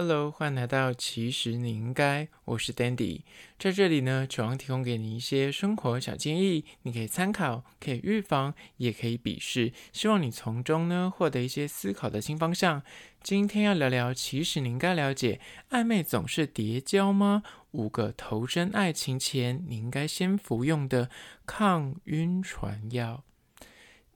Hello，欢迎来到其实你应该，我是 Dandy，在这里呢，希望提供给你一些生活小建议，你可以参考，可以预防，也可以鄙视，希望你从中呢获得一些思考的新方向。今天要聊聊，其实你应该了解，暧昧总是叠交吗？五个投身爱情前你应该先服用的抗晕船药。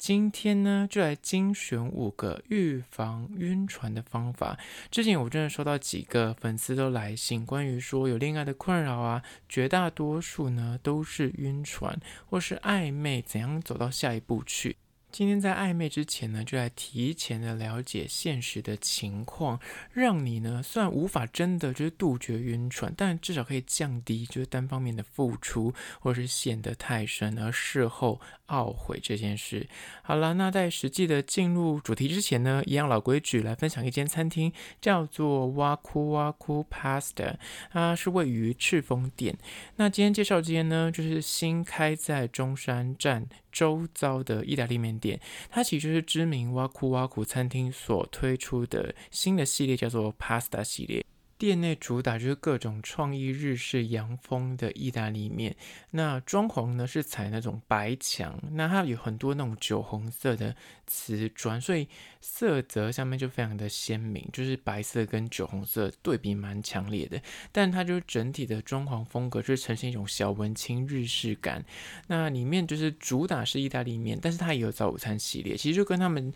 今天呢，就来精选五个预防晕船的方法。之前我真的收到几个粉丝都来信，关于说有恋爱的困扰啊，绝大多数呢都是晕船或是暧昧，怎样走到下一步去。今天在暧昧之前呢，就来提前的了解现实的情况，让你呢虽然无法真的就是杜绝晕船，但至少可以降低就是单方面的付出，或是陷得太深而事后懊悔这件事。好了，那在实际的进入主题之前呢，一样老规矩，来分享一间餐厅，叫做哇酷哇酷 Pasta，它是位于赤峰店。那今天介绍这间呢，就是新开在中山站周遭的意大利面店，它其实就是知名哇酷哇酷餐厅所推出的新的系列，叫做 Pasta 系列。店内主打就是各种创意日式洋风的意大利面，那装潢呢是采那种白墙，那它有很多那种酒红色的瓷砖，所以色泽上面就非常的鲜明，就是白色跟酒红色对比蛮强烈的。但它就整体的装潢风格就是呈现一种小文青日式感。那里面就是主打是意大利面，但是它也有早午餐系列，其实就跟他们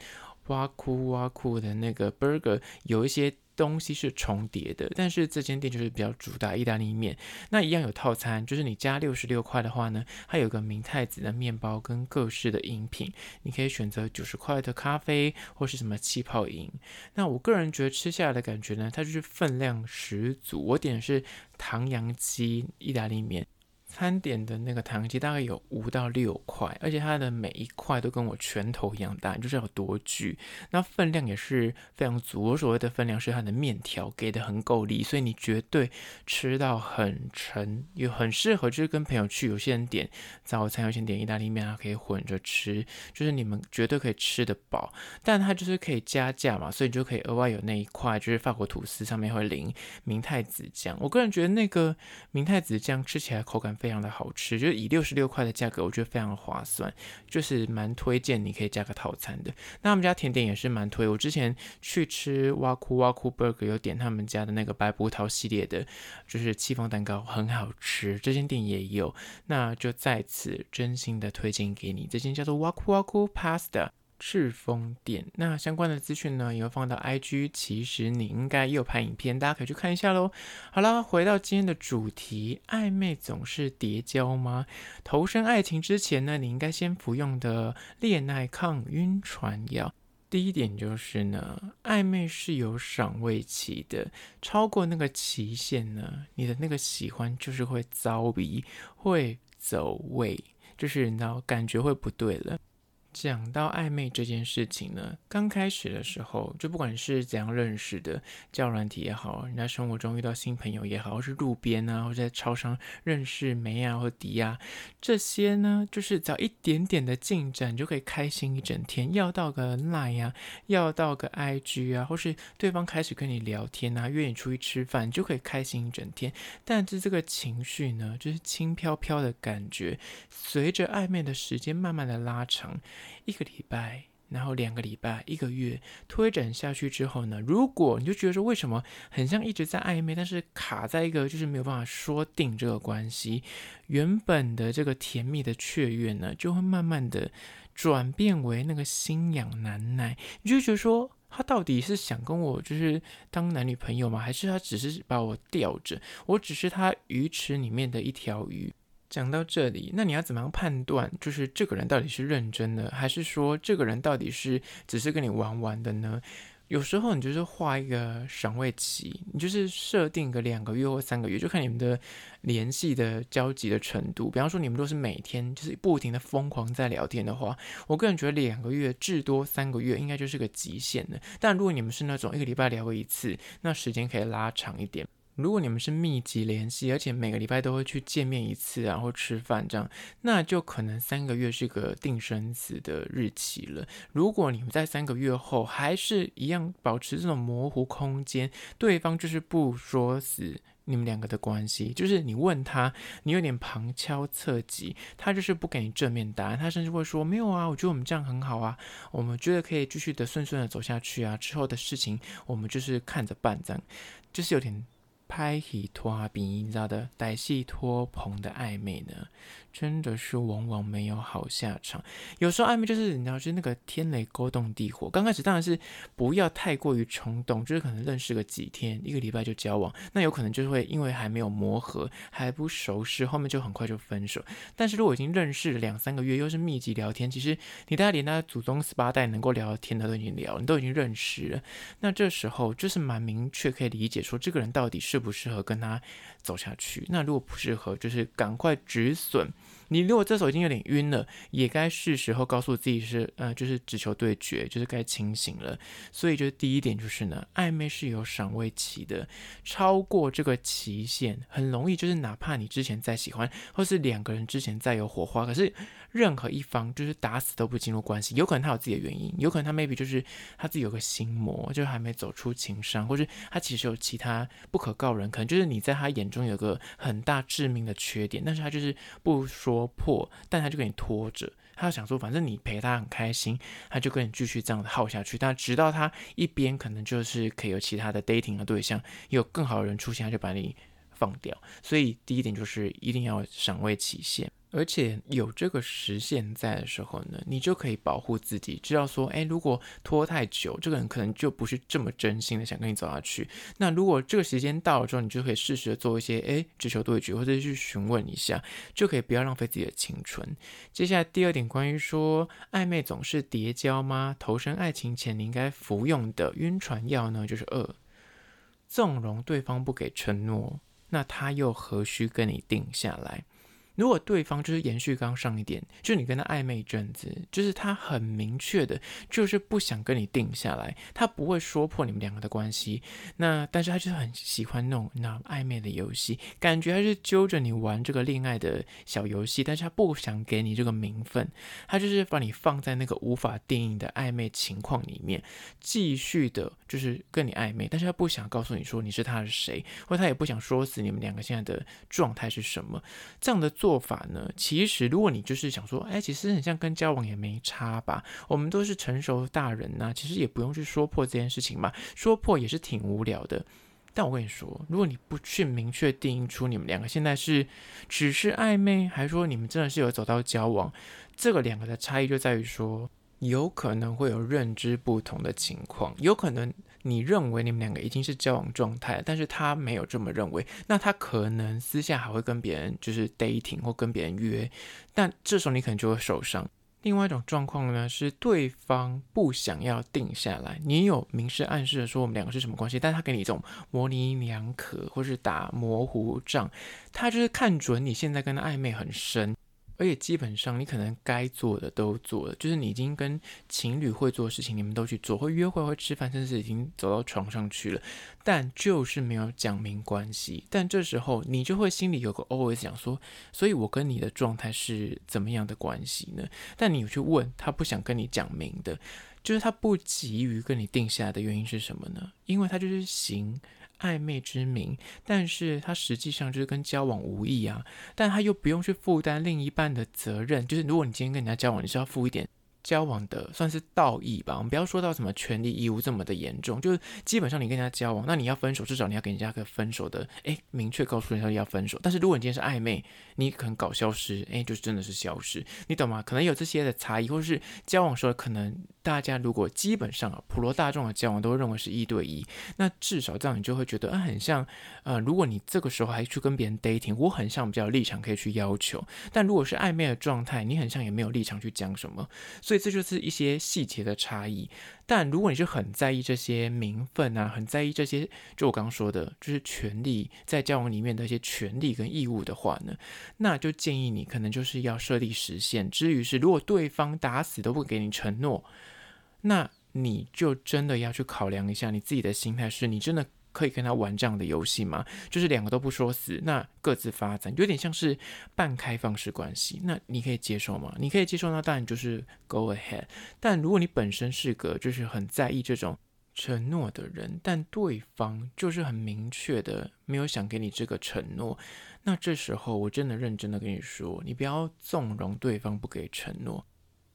哇酷哇酷的那个 burger 有一些。东西是重叠的，但是这间店就是比较主打意大利面。那一样有套餐，就是你加六十六块的话呢，它有个明太子的面包跟各式的饮品，你可以选择九十块的咖啡或是什么气泡饮。那我个人觉得吃下来的感觉呢，它就是分量十足。我点的是唐扬鸡意大利面。餐点的那个唐扬鸡大概有五到六块，而且它的每一块都跟我拳头一样大，就是有多巨。那分量也是非常足。我所谓的分量是它的面条给的很够力，所以你绝对吃到很沉，也很适合就是跟朋友去。有些人点早餐，有些人点意大利面，它可以混着吃，就是你们绝对可以吃得饱。但它就是可以加价嘛，所以你就可以额外有那一块，就是法国吐司上面会淋明太子酱。我个人觉得那个明太子酱吃起来口感非非常的好吃，就是以六十六块的价格，我觉得非常划算，就是蛮推荐你可以加个套餐的。那他们家甜点也是蛮推，我之前去吃哇酷哇酷 burger 有点他们家的那个白葡萄系列的，就是戚风蛋糕很好吃，这间店也有，那就在此真心的推荐给你，这间叫做哇酷哇酷 pasta。赤峰店，那相关的资讯呢，也会放到 IG。其实你应该也有拍影片，大家可以去看一下喽。好了，回到今天的主题，暧昧总是叠交吗？投身爱情之前呢，你应该先服用的恋爱抗晕船药。第一点就是呢，暧昧是有赏味期的，超过那个期限呢，你的那个喜欢就是会遭逼，会走味，就是你知道感觉会不对了。讲到暧昧这件事情呢，刚开始的时候，就不管是怎样认识的，交软体也好，人家生活中遇到新朋友也好，或是路边啊，或者在超商认识梅啊或迪啊，这些呢，就是只要一点点的进展，就可以开心一整天。要到个 Line 呀，要到个 IG 啊，或是对方开始跟你聊天啊，约你出去吃饭，就可以开心一整天。但是这个情绪呢，就是轻飘飘的感觉，随着暧昧的时间慢慢的拉长。一个礼拜，然后两个礼拜，一个月推展下去之后呢，如果你就觉得说，为什么很像一直在暧昧，但是卡在一个就是没有办法说定这个关系，原本的这个甜蜜的雀跃呢，就会慢慢的转变为那个心痒难耐，你就觉得说，他到底是想跟我就是当男女朋友吗？还是他只是把我吊着？我只是他鱼池里面的一条鱼。讲到这里，那你要怎么样判断，就是这个人到底是认真的，还是说这个人到底是只是跟你玩玩的呢？有时候你就是画一个赏味期，你就是设定个两个月或三个月，就看你们的联系的交集的程度。比方说你们都是每天就是不停的疯狂在聊天的话，我个人觉得两个月至多三个月应该就是个极限的。但如果你们是那种一个礼拜聊过一次，那时间可以拉长一点。如果你们是密集联系，而且每个礼拜都会去见面一次啊，或吃饭这样，那就可能三个月是个定生死的日期了。如果你们在三个月后还是一样保持这种模糊空间，对方就是不说死你们两个的关系，就是你问他，你有点旁敲侧击，他就是不给你正面答案，他甚至会说没有啊，我觉得我们这样很好啊，我们觉得可以继续的顺顺的走下去啊，之后的事情我们就是看着办，这样就是有点。拍戏拖棚，你知道的，歹戏拖棚的暧昧呢，真的是往往没有好下场。有时候暧昧就是你知道，就是那个天雷勾动地火。刚开始当然是不要太过于冲动，就是可能认识个几天、一个礼拜就交往，那有可能就会因为还没有磨合、还不熟识，后面就很快就分手。但是如果已经认识两三个月，又是密集聊天，其实你大概连他祖宗十八代能够聊天的都已经聊，你都已经认识了。那这时候就是蛮明确可以理解说，这个人到底。适不适合跟他走下去？那如果不适合，就是赶快止损。你如果这时候已经有点晕了，也该是时候告诉自己是，呃，就是只求对决，就是该清醒了。所以，就是第一点就是呢，暧昧是有赏味期的，超过这个期限，很容易就是哪怕你之前再喜欢，或是两个人之前再有火花，可是任何一方就是打死都不进入关系，有可能他有自己的原因，有可能他 maybe 就是他自己有个心魔，就还没走出情伤，或是他其实有其他不可告人，可能就是你在他眼中有个很大致命的缺点，但是他就是不说。戳破，但他就给你拖着，他就想说，反正你陪他很开心，他就跟你继续这样子耗下去。但直到他一边可能就是可以有其他的 dating 的对象，有更好的人出现，他就把你放掉。所以第一点就是一定要赏味期限。而且有这个时限在的时候呢，你就可以保护自己，知道说，诶，如果拖太久，这个人可能就不是这么真心的想跟你走下去。那如果这个时间到了之后，你就可以适时的做一些，诶，直球对决，或者去询问一下，就可以不要浪费自己的青春。接下来第二点，关于说暧昧总是叠交吗？投身爱情前你应该服用的晕船药呢？就是二，纵容对方不给承诺，那他又何须跟你定下来？如果对方就是延续刚刚上一点，就你跟他暧昧一阵子，就是他很明确的，就是不想跟你定下来，他不会说破你们两个的关系。那但是他就是很喜欢那种那暧昧的游戏，感觉他是揪着你玩这个恋爱的小游戏，但是他不想给你这个名分，他就是把你放在那个无法定义的暧昧情况里面，继续的就是跟你暧昧，但是他不想告诉你说你是他的谁，或他也不想说死你们两个现在的状态是什么，这样的做。做法呢？其实，如果你就是想说，哎，其实很像跟交往也没差吧？我们都是成熟大人呐，其实也不用去说破这件事情嘛。说破也是挺无聊的。但我跟你说，如果你不去明确定义出你们两个现在是只是暧昧，还是说你们真的是有走到交往，这个两个的差异就在于说，有可能会有认知不同的情况，有可能。你认为你们两个已经是交往状态，但是他没有这么认为，那他可能私下还会跟别人就是 dating 或跟别人约，但这时候你可能就会受伤。另外一种状况呢，是对方不想要定下来，你有明示暗示的说我们两个是什么关系，但他给你一种模棱两可或是打模糊仗，他就是看准你现在跟他暧昧很深。而且基本上，你可能该做的都做了，就是你已经跟情侣会做的事情，你们都去做，会约会、会吃饭，甚至已经走到床上去了，但就是没有讲明关系。但这时候，你就会心里有个 always 想说，所以我跟你的状态是怎么样的关系呢？但你有去问他，不想跟你讲明的，就是他不急于跟你定下来的原因是什么呢？因为他就是行。暧昧之名，但是他实际上就是跟交往无异啊，但他又不用去负担另一半的责任，就是如果你今天跟人家交往，你是要负一点。交往的算是道义吧，我们不要说到什么权利义务这么的严重，就是基本上你跟人家交往，那你要分手，至少你要给人家个分手的，诶，明确告诉人家要分手。但是如果你今天是暧昧，你可能搞消失，诶，就真的是消失，你懂吗？可能有这些的差异，或者是交往时候可能大家如果基本上啊，普罗大众的交往都认为是一对一，那至少这样你就会觉得，嗯，很像，呃，如果你这个时候还去跟别人 dating，我很像比较立场可以去要求，但如果是暧昧的状态，你很像也没有立场去讲什么，所以以。这就是一些细节的差异，但如果你是很在意这些名分啊，很在意这些，就我刚刚说的，就是权利在交往里面的一些权利跟义务的话呢，那就建议你可能就是要设立时限。至于是如果对方打死都不给你承诺，那你就真的要去考量一下你自己的心态，是你真的。可以跟他玩这样的游戏吗？就是两个都不说死，那各自发展，有点像是半开放式关系。那你可以接受吗？你可以接受，那当然就是 go ahead。但如果你本身是个就是很在意这种承诺的人，但对方就是很明确的没有想给你这个承诺，那这时候我真的认真的跟你说，你不要纵容对方不给承诺。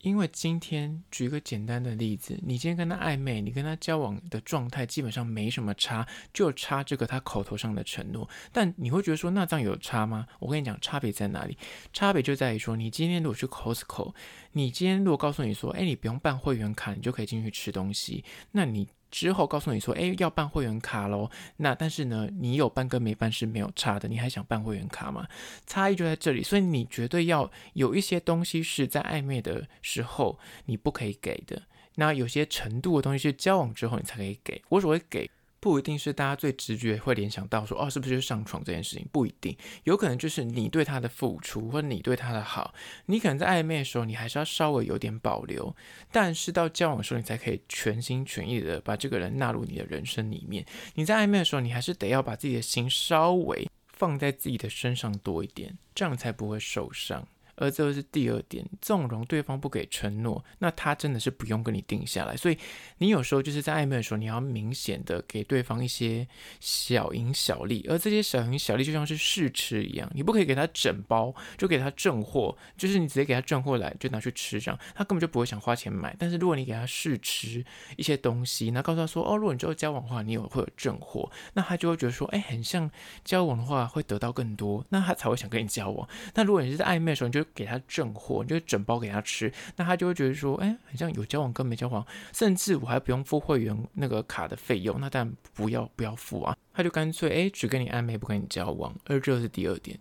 因为今天举一个简单的例子，你今天跟他暧昧，你跟他交往的状态基本上没什么差，就差这个他口头上的承诺。但你会觉得说，那这样有差吗？我跟你讲，差别在哪里？差别就在于说，你今天如果去 Costco，你今天如果告诉你说，哎，你不用办会员卡，你就可以进去吃东西，那你。之后告诉你说，哎，要办会员卡喽。那但是呢，你有办跟没办是没有差的。你还想办会员卡吗？差异就在这里。所以你绝对要有一些东西是在暧昧的时候你不可以给的。那有些程度的东西是交往之后你才可以给。我所谓给。不一定是大家最直觉会联想到说，哦，是不是就上床这件事情？不一定，有可能就是你对他的付出，或者你对他的好，你可能在暧昧的时候，你还是要稍微有点保留，但是到交往的时候，你才可以全心全意的把这个人纳入你的人生里面。你在暧昧的时候，你还是得要把自己的心稍微放在自己的身上多一点，这样才不会受伤。而这是第二点，纵容对方不给承诺，那他真的是不用跟你定下来。所以你有时候就是在暧昧的时候，你要明显的给对方一些小赢小利，而这些小赢小利就像是试吃一样，你不可以给他整包，就给他正货，就是你直接给他正货来就拿去吃，这样他根本就不会想花钱买。但是如果你给他试吃一些东西，那告诉他说，哦，如果你之后交往的话，你有会有正货，那他就会觉得说，哎，很像交往的话会得到更多，那他才会想跟你交往。那如果你是在暧昧的时候，你就给他正货，你就整包给他吃，那他就会觉得说，哎，很像有交往跟没交往，甚至我还不用付会员那个卡的费用，那当然不要不要付啊，他就干脆哎只跟你暧昧不跟你交往，而这是第二点。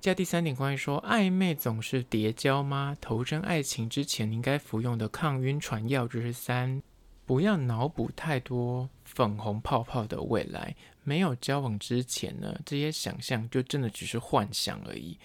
接下第三点，关于说暧昧总是叠交吗？投身爱情之前，你应该服用的抗晕船药就是三，不要脑补太多粉红泡泡的未来，没有交往之前呢，这些想象就真的只是幻想而已。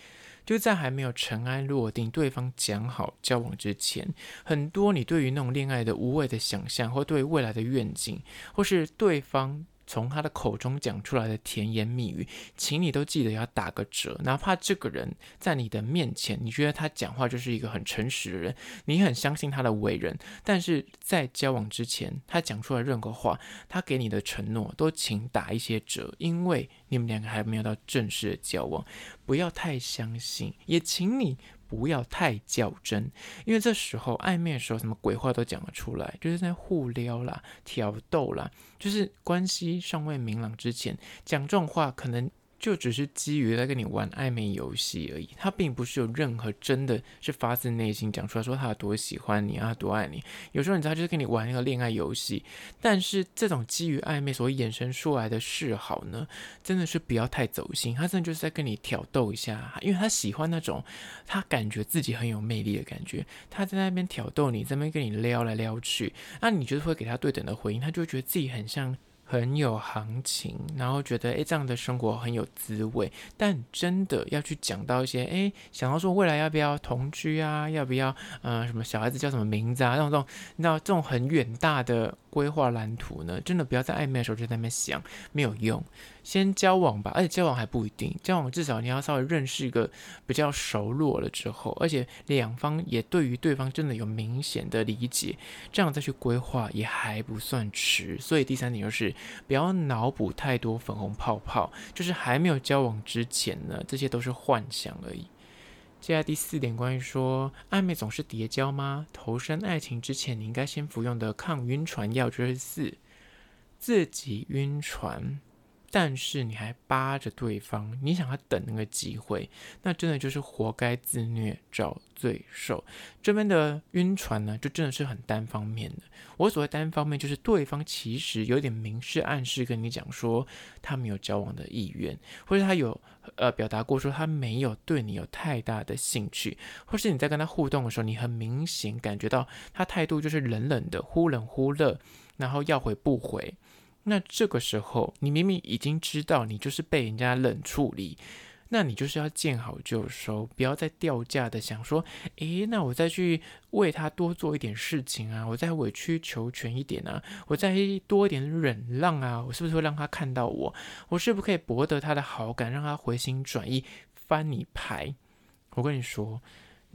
就在还没有尘埃落定、对方讲好交往之前，很多你对于那种恋爱的无谓的想象，或对未来的愿景，或是对方。从他的口中讲出来的甜言蜜语，请你都记得要打个折。哪怕这个人在你的面前，你觉得他讲话就是一个很诚实的人，你很相信他的为人，但是在交往之前，他讲出来任何话，他给你的承诺，都请打一些折，因为你们两个还没有到正式的交往，不要太相信，也请你。不要太较真，因为这时候暧昧的时候，什么鬼话都讲得出来，就是在互撩啦、挑逗啦，就是关系尚未明朗之前讲这种话，可能。就只是基于在跟你玩暧昧游戏而已，他并不是有任何真的是发自内心讲出来说他有多喜欢你啊，多爱你。有时候你知道，就是跟你玩一个恋爱游戏，但是这种基于暧昧所衍生出来的示好呢，真的是不要太走心。他真的就是在跟你挑逗一下，因为他喜欢那种他感觉自己很有魅力的感觉。他在那边挑逗你，在那边跟你撩来撩去，那你就是会给他对等的回应，他就会觉得自己很像。很有行情，然后觉得诶，这样的生活很有滋味。但真的要去讲到一些诶，想到说未来要不要同居啊，要不要呃什么小孩子叫什么名字啊，那种这种，你知道这种很远大的。规划蓝图呢，真的不要在暧昧的时候就在那边想，没有用。先交往吧，而且交往还不一定，交往至少你要稍微认识一个比较熟络了之后，而且两方也对于对方真的有明显的理解，这样再去规划也还不算迟。所以第三点就是不要脑补太多粉红泡泡，就是还没有交往之前呢，这些都是幻想而已。接下来第四点，关于说暧昧总是叠交吗？投身爱情之前，你应该先服用的抗晕船药就是四，自己晕船。但是你还扒着对方，你想要等那个机会，那真的就是活该自虐找罪受。这边的晕船呢，就真的是很单方面的。我所谓单方面，就是对方其实有点明示暗示跟你讲说他没有交往的意愿，或者他有呃表达过说他没有对你有太大的兴趣，或是你在跟他互动的时候，你很明显感觉到他态度就是冷冷的，忽冷忽热，然后要回不回。那这个时候，你明明已经知道你就是被人家冷处理，那你就是要见好就收，不要再掉价的想说，诶，那我再去为他多做一点事情啊，我再委曲求全一点啊，我再多一点忍让啊，我是不是会让他看到我？我是不是可以博得他的好感，让他回心转意，翻你牌？我跟你说。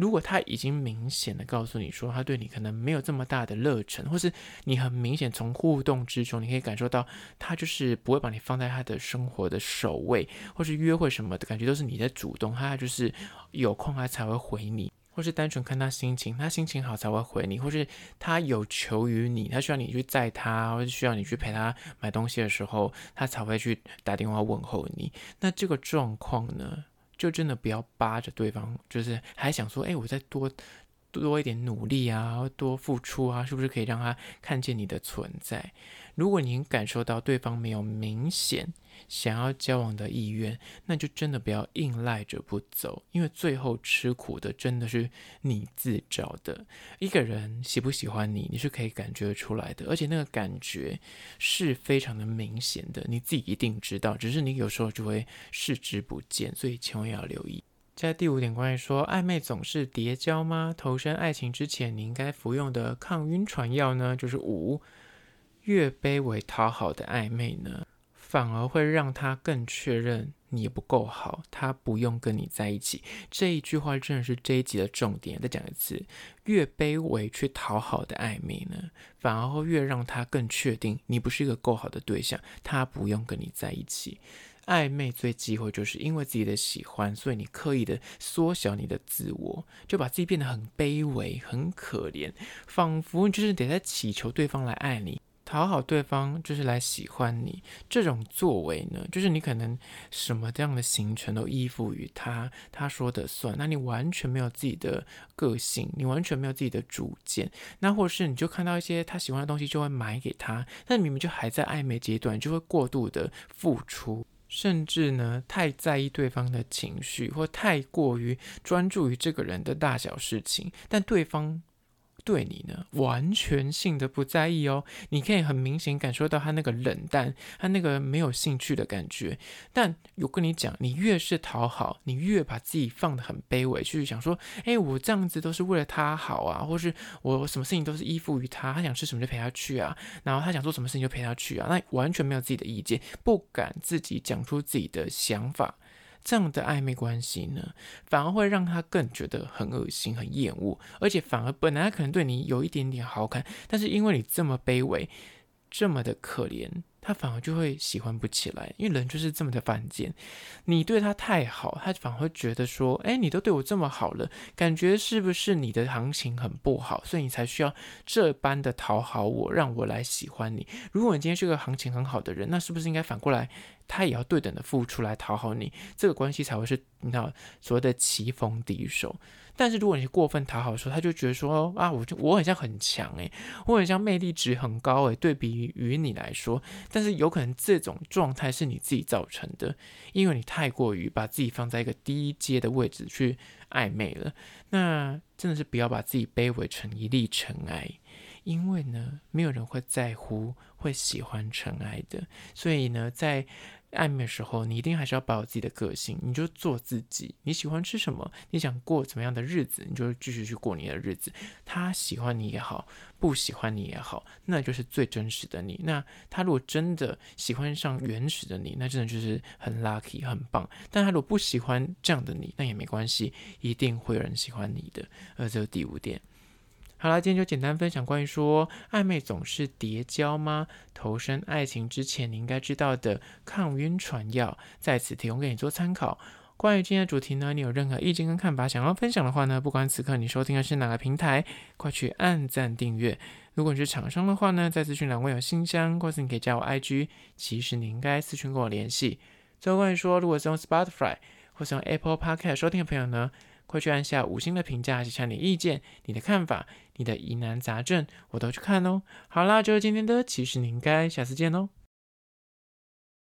如果他已经明显的告诉你说他对你可能没有这么大的热忱，或是你很明显从互动之中你可以感受到他就是不会把你放在他的生活的首位，或是约会什么的感觉都是你在主动，他就是有空他才会回你，或是单纯看他心情，他心情好才会回你，或是他有求于你，他需要你去载他，或是需要你去陪他买东西的时候，他才会去打电话问候你。那这个状况呢？就真的不要扒着对方，就是还想说，哎，我再多多一点努力啊，多付出啊，是不是可以让他看见你的存在？如果您感受到对方没有明显想要交往的意愿，那就真的不要硬赖着不走，因为最后吃苦的真的是你自找的。一个人喜不喜欢你，你是可以感觉出来的，而且那个感觉是非常的明显的，你自己一定知道，只是你有时候就会视之不见，所以千万要留意。在第五点，关于说暧昧总是叠交吗？投身爱情之前，你应该服用的抗晕船药呢？就是五。越卑微讨好的暧昧呢，反而会让他更确认你不够好，他不用跟你在一起。这一句话真的是这一集的重点。再讲一次，越卑微去讨好的暧昧呢，反而会越让他更确定你不是一个够好的对象，他不用跟你在一起。暧昧最忌讳就是因为自己的喜欢，所以你刻意的缩小你的自我，就把自己变得很卑微、很可怜，仿佛就是得在祈求对方来爱你。讨好对方就是来喜欢你，这种作为呢，就是你可能什么这样的行程都依附于他，他说的算，那你完全没有自己的个性，你完全没有自己的主见，那或是你就看到一些他喜欢的东西就会买给他，但明明就还在暧昧阶段，就会过度的付出，甚至呢太在意对方的情绪，或太过于专注于这个人的大小事情，但对方。对你呢，完全性的不在意哦。你可以很明显感受到他那个冷淡，他那个没有兴趣的感觉。但我跟你讲，你越是讨好，你越把自己放得很卑微，去想说，哎，我这样子都是为了他好啊，或是我什么事情都是依附于他，他想吃什么就陪他去啊，然后他想做什么事情就陪他去啊，那完全没有自己的意见，不敢自己讲出自己的想法。这样的暧昧关系呢，反而会让他更觉得很恶心、很厌恶，而且反而本来可能对你有一点点好感，但是因为你这么卑微，这么的可怜。他反而就会喜欢不起来，因为人就是这么的犯贱。你对他太好，他反而会觉得说：“哎，你都对我这么好了，感觉是不是你的行情很不好，所以你才需要这般的讨好我，让我来喜欢你？如果你今天是个行情很好的人，那是不是应该反过来，他也要对等的付出来讨好你？这个关系才会是你知道所谓的棋逢敌手。”但是如果你过分讨好的时候，他就觉得说啊，我就我很像很强诶，我很像魅力值很高诶，对比于你来说，但是有可能这种状态是你自己造成的，因为你太过于把自己放在一个低阶的位置去暧昧了。那真的是不要把自己卑微成一粒尘埃，因为呢，没有人会在乎会喜欢尘埃的。所以呢，在暧昧的时候，你一定还是要保有自己的个性，你就做自己。你喜欢吃什么，你想过怎么样的日子，你就继续去过你的日子。他喜欢你也好，不喜欢你也好，那就是最真实的你。那他如果真的喜欢上原始的你，那真的就是很 lucky，很棒。但他如果不喜欢这样的你，那也没关系，一定会有人喜欢你的。而这是第五点。好啦，今天就简单分享关于说暧昧总是跌跤吗？投身爱情之前你应该知道的抗晕船药，在此提供给你做参考。关于今天的主题呢，你有任何意见跟看法想要分享的话呢，不管此刻你收听的是哪个平台，快去按赞订阅。如果你是厂商的话呢，在资讯栏位有信箱，或是你可以加我 IG，其实你应该私讯跟我联系。最后关于说，如果是用 Spotify 或是用 Apple Podcast 收听的朋友呢，快去按下五星的评价，写下你的意见、你的看法、你的疑难杂症，我都去看哦。好啦，就是今天的，其实你应该下次见哦。